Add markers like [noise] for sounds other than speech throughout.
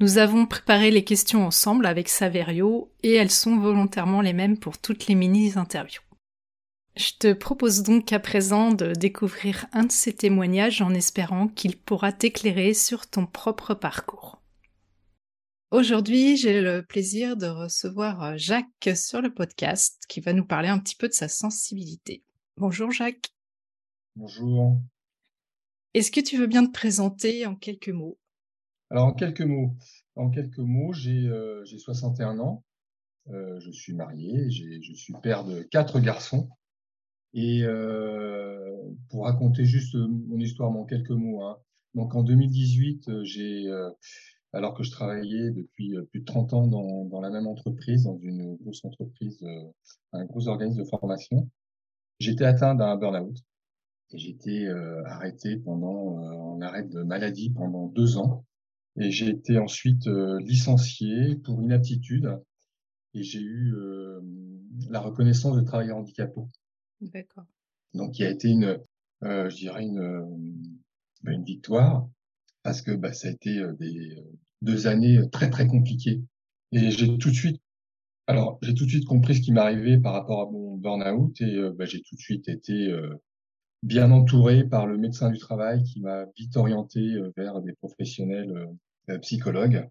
Nous avons préparé les questions ensemble avec Saverio et elles sont volontairement les mêmes pour toutes les mini-interviews. Je te propose donc à présent de découvrir un de ces témoignages en espérant qu'il pourra t'éclairer sur ton propre parcours. Aujourd'hui, j'ai le plaisir de recevoir Jacques sur le podcast qui va nous parler un petit peu de sa sensibilité. Bonjour Jacques. Bonjour. Est-ce que tu veux bien te présenter en quelques mots? Alors, en quelques mots, en quelques mots, j'ai 61 euh, ans. Euh, je suis marié, je suis père de quatre garçons. Et euh, pour raconter juste mon histoire en quelques mots, hein. donc en 2018, j'ai, alors que je travaillais depuis plus de 30 ans dans, dans la même entreprise, dans une grosse entreprise, un gros organisme de formation, j'étais atteint d'un burn-out. Et j'étais arrêté pendant, en arrêt de maladie pendant deux ans. Et j'ai été ensuite euh, licencié pour inaptitude et j'ai eu euh, la reconnaissance de travailleur handicapé. D'accord. Donc, il a été une, euh, je dirais une, bah, une victoire parce que bah, ça a été des deux années très très compliquées. Et j'ai tout de suite, alors j'ai tout de suite compris ce qui m'arrivait par rapport à mon burn-out et bah, j'ai tout de suite été bien entouré par le médecin du travail qui m'a vite orienté vers des professionnels euh, psychologue.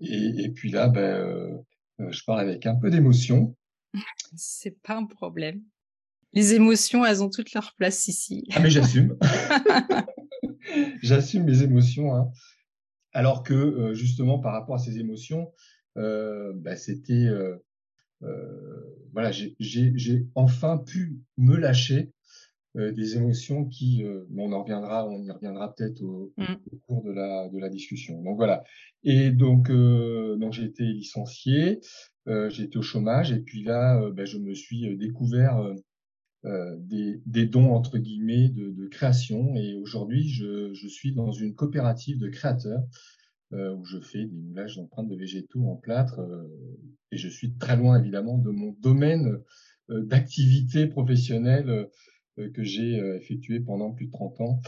Et, puis là, ben, euh, euh, je parle avec un peu d'émotion. [laughs] C'est pas un problème. Les émotions, elles ont toute leur place ici. Ah, mais j'assume. [laughs] [laughs] j'assume mes émotions. Hein. Alors que, justement, par rapport à ces émotions, ben, c'était. voilà, j'ai enfin pu me lâcher euh, des émotions qui, euh, on en reviendra, on y reviendra peut-être au, mmh. au, cours de la, de la discussion. Donc voilà. Et donc, euh, donc j'ai été licencié, euh, j'ai été au chômage, et puis là, ben, je me suis découvert des, des, dons entre guillemets de, de création. Et aujourd'hui, je, je, suis dans une coopérative de créateurs où je fais des moulages d'empreintes de végétaux en plâtre. et je suis très loin évidemment de mon domaine d'activité professionnelle euh, que j'ai euh, effectué pendant plus de 30 ans.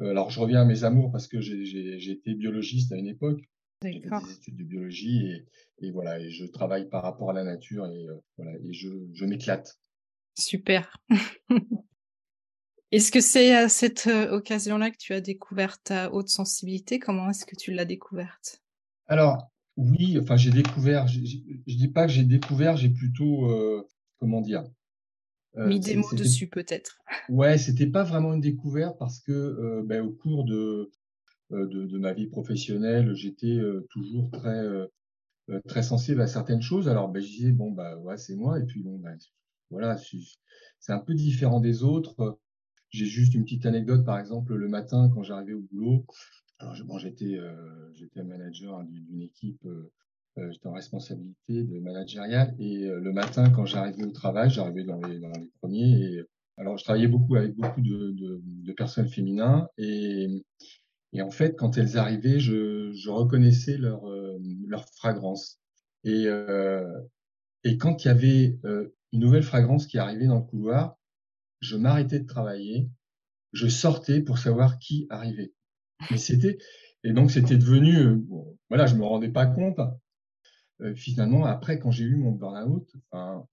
Euh, alors, je reviens à mes amours parce que j'ai été biologiste à une époque. J'ai fait des études de biologie et, et, voilà, et je travaille par rapport à la nature et voilà, et je, je m'éclate. Super. [laughs] est-ce que c'est à cette occasion-là que tu as découvert ta haute sensibilité? Comment est-ce que tu l'as découverte? Alors, oui, enfin, j'ai découvert, je dis pas que j'ai découvert, j'ai plutôt, euh, comment dire, euh, mis des mots dessus peut-être. Ouais, c'était pas vraiment une découverte parce que euh, ben, au cours de, euh, de, de, ma vie professionnelle, j'étais toujours très très sensible à certaines choses. Alors ben, je disais bon bah ouais c'est moi et puis bon ben, voilà c'est un peu différent des autres. J'ai juste une petite anecdote par exemple le matin quand j'arrivais au boulot. Alors bon, j'étais j'étais manager d'une équipe euh, j'étais en responsabilité de managériale et euh, le matin quand j'arrivais au travail, j'arrivais dans les, dans les premiers et alors je travaillais beaucoup avec beaucoup de, de, de personnes féminines et, et en fait quand elles arrivaient, je, je reconnaissais leur, euh, leur fragrance et, et quand il y avait une nouvelle fragrance qui arrivait dans le couloir, je m'arrêtais de travailler, je sortais pour savoir qui arrivait. Mais c'était et donc c'était devenu, euh, voilà, je me rendais pas compte. Euh, finalement, après, quand j'ai eu mon burn-out, enfin,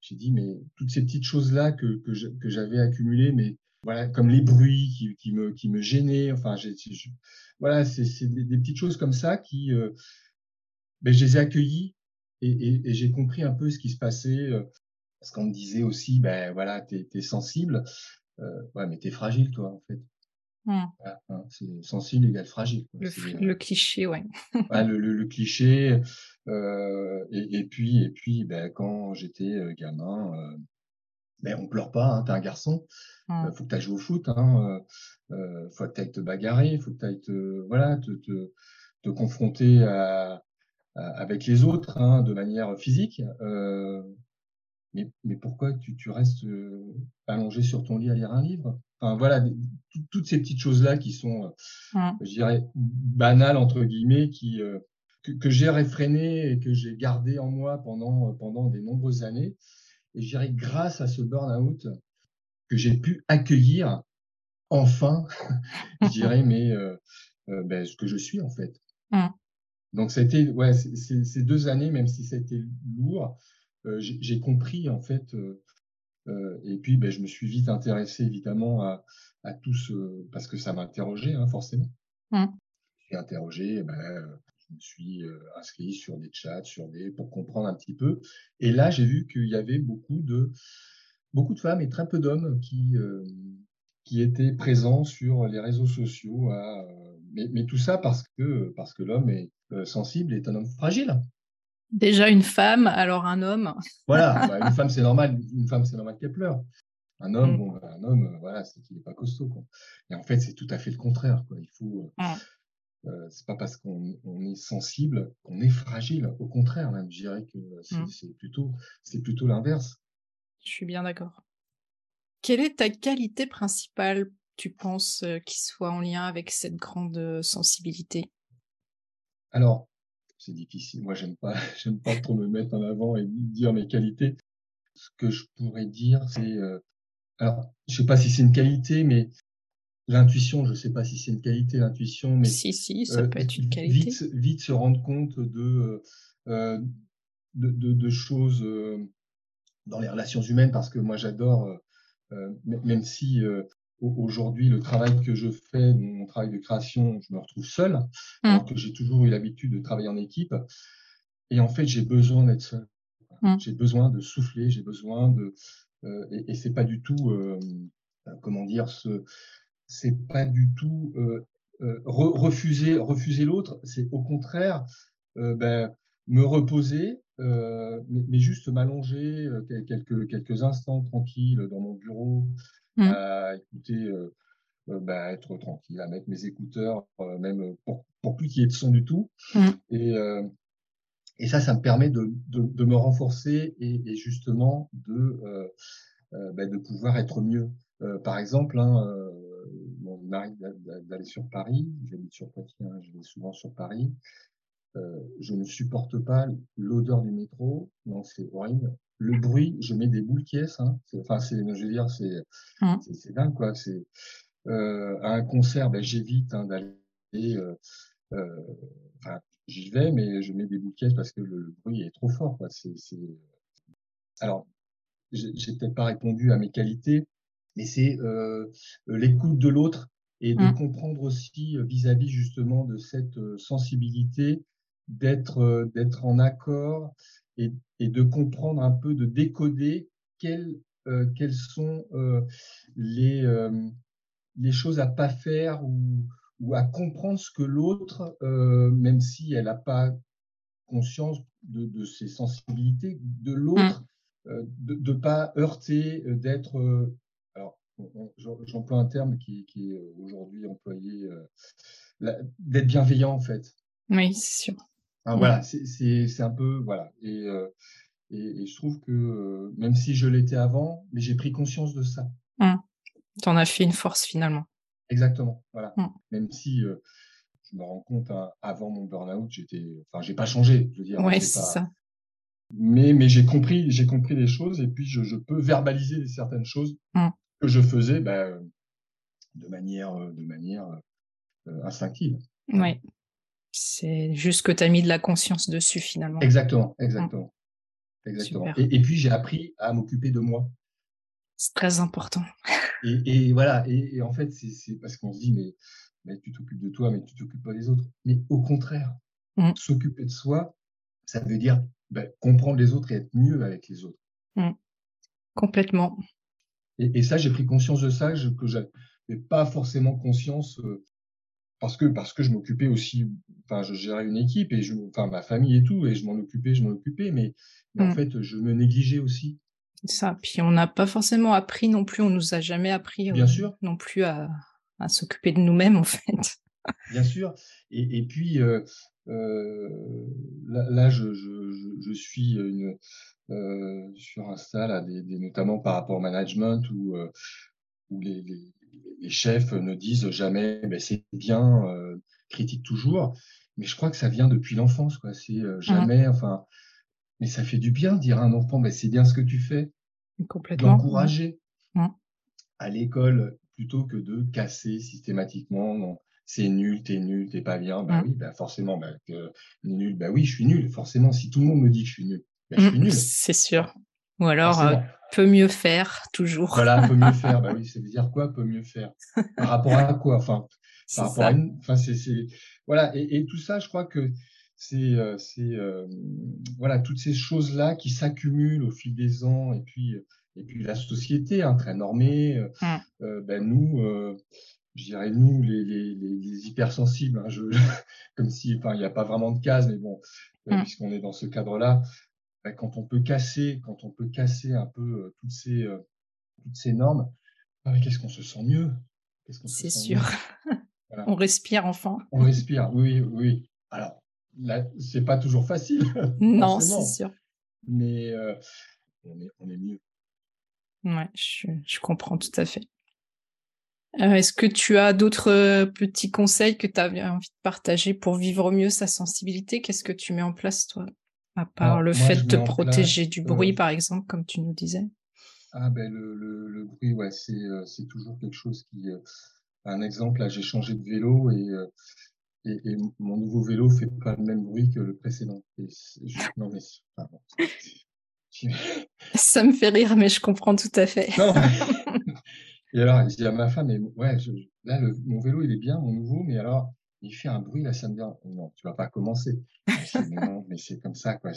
j'ai dit mais toutes ces petites choses là que que j'avais accumulées, mais voilà, comme les bruits qui, qui me qui me gênaient. Enfin, j'ai, voilà, c'est des, des, petites choses comme ça qui, euh, ben, je les ai accueillies et, et, et j'ai compris un peu ce qui se passait. Parce qu'on me disait aussi, ben voilà, t'es es sensible, euh, ouais, mais t'es fragile, toi, en fait. Mmh. Hein, c'est sensible égale fragile. Le, le, cliché, ouais. ouais le, le, le, cliché. Euh, et, et, puis, et puis, ben, quand j'étais euh, gamin, euh, ben, on pleure pas. Hein, t'es un garçon. Mmh. faut que t'ailles jouer au foot. Hein, euh, faut que t'ailles te bagarrer. Faut que t'ailles te, voilà, te, te, te confronter à, à, avec les autres hein, de manière physique. Euh, mais, mais pourquoi tu, tu restes euh, allongé sur ton lit à lire un livre? Enfin voilà, toutes ces petites choses-là qui sont, euh, je dirais, banales entre guillemets, qui euh, que, que j'ai réfréné et que j'ai gardé en moi pendant pendant des nombreuses années. Et je dirais grâce à ce burn-out que j'ai pu accueillir enfin, [laughs] je dirais, [laughs] mais euh, ben, ce que je suis en fait. Mmh. Donc c'était ouais, ces deux années, même si ça a été lourd, euh, j'ai compris en fait. Euh, euh, et puis, ben, je me suis vite intéressé évidemment à, à tout ce parce que ça m'interrogeait hein, forcément. Mmh. Je suis interrogé, ben, je me suis inscrit sur des chats, sur des pour comprendre un petit peu. Et là, j'ai vu qu'il y avait beaucoup de beaucoup de femmes et très peu d'hommes qui qui étaient présents sur les réseaux sociaux. À, mais, mais, tout ça parce que parce que l'homme est sensible, est un homme fragile. Déjà une femme, alors un homme. Voilà, [laughs] bah, une femme c'est normal, une femme c'est normal qu'elle pleure. Un homme, mm. bon, un homme, euh, voilà, c'est qu'il n'est pas costaud. Quoi. Et en fait, c'est tout à fait le contraire. Quoi. Il faut, euh. Euh, c'est pas parce qu'on on est sensible qu'on est fragile. Au contraire, même, je dirais que c'est, mm. c'est plutôt, l'inverse. Je suis bien d'accord. Quelle est ta qualité principale, tu penses, euh, qui soit en lien avec cette grande sensibilité? Alors, c'est difficile. Moi, j'aime pas, [laughs] j'aime pas trop me mettre en avant et dire mes qualités. Ce que je pourrais dire, c'est, euh, alors, je sais pas si c'est une qualité, mais l'intuition, je sais pas si c'est une qualité, l'intuition, mais si, si, ça euh, peut être une qualité. Vite, vite se rendre compte de, euh, de, de, de, choses dans les relations humaines, parce que moi, j'adore, même si aujourd'hui, le travail que je fais, mon travail de création, je me retrouve seul, mmh. alors que j'ai toujours eu l'habitude de travailler en équipe. Et en fait, j'ai besoin d'être seul. Mmh. J'ai besoin de souffler, j'ai besoin de. Euh, et, et c'est pas du tout, euh, comment dire, ce, c'est pas du tout euh, euh refuser, refuser l'autre. C'est au contraire, euh, ben, me reposer, mais, mais, juste m'allonger quelques quelques instants tranquille dans mon bureau, Mmh. à écouter, bah, être tranquille, à mettre mes écouteurs, même pour, pour plus qu'il y ait de son du tout. Mmh. Et, et ça, ça me permet de, de, de me renforcer et, et, justement de, bah, de pouvoir être mieux. par exemple, hein, mari d'aller sur Paris, j'habite sur Poitiers, hein, je vais souvent sur Paris. Euh, je ne supporte pas l'odeur du métro, non, c'est horrible le bruit, je mets des boules caisses. Hein. Enfin, c'est, je veux dire, c'est, mmh. c'est, dingue, quoi. C'est euh, à un concert, ben, j'évite hein, d'aller. Euh, enfin, j'y vais, mais je mets des boules caisses parce que le, bruit est trop fort. Quoi. C'est, c'est... Alors, j'ai, j'ai peut-être pas répondu à mes qualités, mais c'est euh, l'écoute de l'autre et de mmh. comprendre aussi vis-à-vis justement de cette sensibilité, d'être d'être en accord et, et, de comprendre un peu, de décoder quelles, euh, quelles sont euh, les, euh, les choses à pas faire ou, ou à comprendre ce que l'autre, euh, même si elle n'a pas conscience de, de, ses sensibilités, de l'autre, mmh. euh, de ne pas heurter, d'être... j'emploie un terme qui, qui est aujourd'hui employé, d'être bienveillant en fait. Oui, c'est sûr. Mmh. Voilà, c'est un peu voilà. Et, euh, et, et, je trouve que euh, même si je l'étais avant, mais j'ai pris conscience de ça. Mmh. Tu en as fait une force finalement. Exactement, voilà. Mmh. Même si euh, je me rends compte hein, avant mon burn-out, j'étais, enfin, j'ai pas changé, je veux dire. Ouais, c'est ça. Mais mais j'ai compris, j'ai compris les choses et puis je, je peux verbaliser certaines choses que je faisais bah, de manière, de manière instinctive. Oui. C'est juste que tu as mis de la conscience dessus finalement. Exactement, exactement. exactement. Et, puis j'ai appris à m'occuper de moi. C'est très important. Et, voilà, et, en fait, c'est parce qu'on se dit, mais, mais tu t'occupes de toi, mais tu t'occupes pas des autres. Mais au contraire, mmh. s'occuper de soi, ça veut dire ben, comprendre les autres et être mieux avec les autres. Mmh. Complètement. Et, ça, j'ai pris conscience de ça, que je n'avais pas forcément conscience euh, parce que parce que je m'occupais aussi, enfin, je gérais une équipe et je, enfin, ma famille et tout, et je m'en occupais, je m'en occupais, mais, en mmh. fait, je me négligeais aussi. Ça. Puis on n'a pas forcément appris non plus, on nous a jamais appris Bien sûr. non plus à, à s'occuper de nous-mêmes [laughs] en fait. Bien sûr. Et, et puis euh, euh, là, là je, je, je, suis une, euh, sur Insta, là, des, des, notamment par rapport au management, où, euh, où les, les, les, chefs ne disent jamais c'est bien, euh, critiquent toujours. Mais je crois que ça vient depuis l'enfance, quoi. C'est euh, mmh. jamais, enfin, mais ça fait du bien de dire à un enfant, c'est bien ce que tu fais. Complètement. D'encourager mmh. à l'école plutôt que de casser systématiquement. c'est nul, t'es nul, t'es pas bien. Ben oui, ben forcément, ben, que, nul, ben oui, je suis nul. Forcément, si tout le monde me dit que je suis nul, ben, je suis nul. C'est sûr. Ou alors, euh, peut mieux faire, toujours. Voilà, peut mieux faire. [laughs] Bah oui, ça veut dire quoi, peut mieux faire? Par rapport à quoi? Enfin, par [laughs] rapport à une. Enfin, c'est, voilà. Et, et, tout ça, je crois que c'est, euh, c'est, euh, voilà, toutes ces choses-là qui s'accumulent au fil des ans, et puis, et puis la société, hein, très normée. Mmh. ben nous, je dirais nous, les, les, les, hypersensibles, hein, je, [laughs] comme si, enfin, il n'y a pas vraiment de case, mais bon, mmh. puisqu'on est dans ce cadre-là, quand on peut casser, quand on peut casser un peu euh, toutes ces, euh, toutes ces normes, ah, qu'est-ce qu'on se sent mieux? C'est sûr. [laughs] on respire enfin. On respire, oui, oui. Alors, là, c'est pas toujours facile. [laughs] non, c'est sûr. Mais euh, on, est, on, est, mieux. Ouais, je, je comprends tout à fait. Est-ce que tu as d'autres petits conseils que tu avais envie de partager pour vivre mieux sa sensibilité? Qu'est-ce que tu mets en place, toi? À part le fait de protéger du bruit, par exemple, comme tu nous disais. Ah ben le, le, bruit, ouais, c'est euh, c'est toujours quelque chose qui. Euh, un exemple, là, j'ai changé de vélo et, euh, et, et, mon nouveau vélo fait pas le même bruit que le précédent. Et [laughs] non mais ça me fait rire, mais je comprends tout à fait. Non. [laughs] [laughs] et alors, je dis à ma femme, mais ouais, là, le, mon vélo, il est bien, mon nouveau, mais alors, il fait un bruit, là, ça me dit, non, tu vas pas commencer. non, mais c'est comme ça, quoi.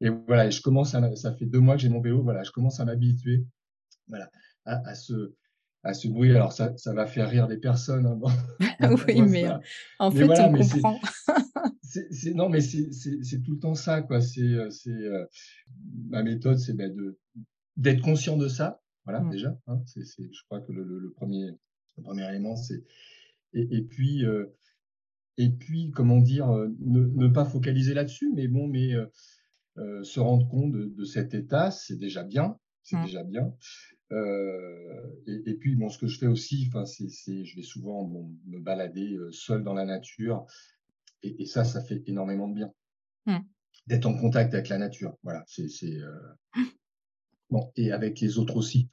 Et voilà, je commence à, ça fait deux mois que j'ai mon vélo, voilà, je commence à m'habituer, voilà, à, à, ce, à ce bruit. Alors, ça, ça va faire rire les personnes. Hein, [laughs] oui, mais en fait, on comprend. [laughs] c'est, non, mais c'est tout le temps ça, quoi. C'est, c'est, euh, ma méthode, c'est ben, de, d'être conscient de ça. Voilà, mmh. déjà. Hein, c'est, je crois que le, le, premier, le premier élément, c'est, et, et puis, euh, et puis, comment dire, euh, ne, pas focaliser là-dessus, mais bon, mais euh, euh, se rendre compte de, cet état, c'est déjà bien, c'est mmh. déjà bien. et, puis, bon, ce que je fais aussi, enfin, c'est, je vais souvent me balader seul dans la nature, et, ça, ça fait énormément de bien. Mmh. D'être en contact avec la nature, voilà, c'est, [laughs] bon, et avec les autres aussi.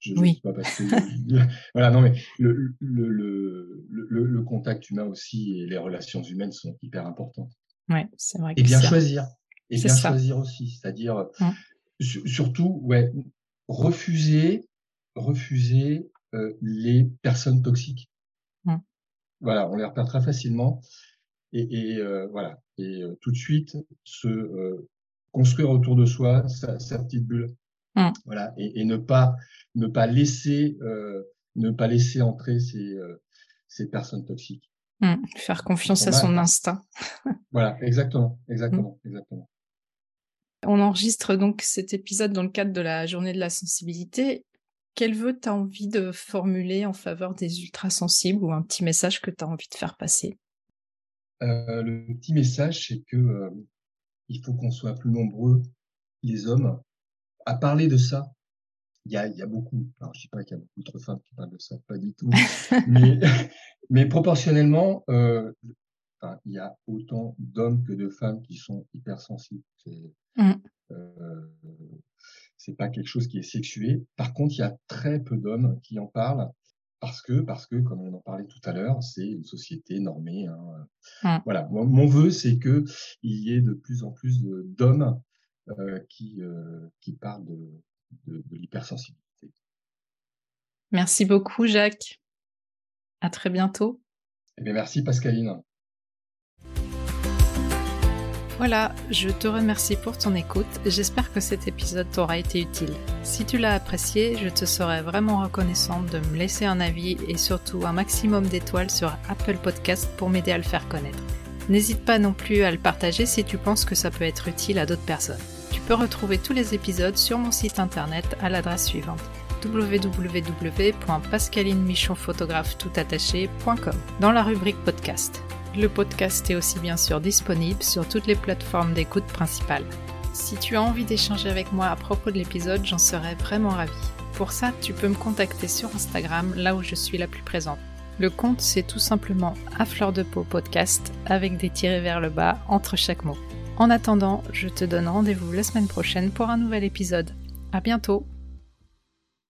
Je, oui. Pas parce que, [laughs] voilà, non, mais le, le, le, le, contact humain aussi et les relations humaines sont hyper importantes. Ouais, c'est vrai. Et bien choisir. Et bien choisir aussi. C'est-à-dire, surtout, ouais, refuser, refuser euh, les personnes toxiques. Voilà, on les repère très facilement. Et, et euh, voilà. Et euh, tout de suite, se construire autour de soi sa, sa petite bulle. Mmh. Voilà, et, et, ne pas ne pas laisser euh, ne pas laisser entrer ces euh, ces personnes toxiques. Mmh. Faire confiance à son instinct. [laughs] voilà, exactement, exactement, mmh. exactement. On enregistre donc cet épisode dans le cadre de la journée de la sensibilité. Quel vœu tu as envie de formuler en faveur des ultrasensibles ou un petit message que tu as envie de faire passer? Euh, Le petit message, c'est que il faut qu'on soit plus nombreux, les hommes, à parler de ça, il y a, il y a beaucoup, alors je ne dis pas qu'il y a beaucoup de femmes qui parlent de ça, pas du tout, [laughs] mais, [laughs] mais proportionnellement, euh, enfin, il y a autant d'hommes que de femmes qui sont hypersensibles. C'est mmh. euh, c'est pas quelque chose qui est sexué. Par contre, il y a très peu d'hommes qui en parlent parce que, parce que, comme on en parlait tout à l'heure, c'est une société normée. Hein. Mmh. Voilà. Mon, vœu, c'est que il y ait de plus en plus d'hommes qui, euh, qui de, de, de l'hypersensibilité. Merci beaucoup, Jacques. À très bientôt. Eh bien, merci, Pascaline. Voilà, je te remercie pour ton écoute. J'espère que cet épisode t'aura été utile. Si tu l'as apprécié, je te serais vraiment reconnaissante de me laisser un avis et surtout un maximum d'étoiles sur Apple Podcast pour m'aider à le faire connaître. N'hésite pas non plus à le partager si tu penses que ça peut être utile à d'autres personnes. Peux retrouver tous les épisodes sur mon site internet à l'adresse suivante www.pascalinemichonphotographe.com dans la rubrique podcast. Le podcast est aussi bien sûr disponible sur toutes les plateformes d'écoute principales. Si tu as envie d'échanger avec moi à propos de l'épisode, j'en serais vraiment ravie. Pour ça, tu peux me contacter sur Instagram, là où je suis la plus présente. Le compte, c'est tout simplement à fleur de peau podcast avec des tirés vers le bas entre chaque mot. En attendant, je te donne rendez-vous la semaine prochaine pour un nouvel épisode. À bientôt!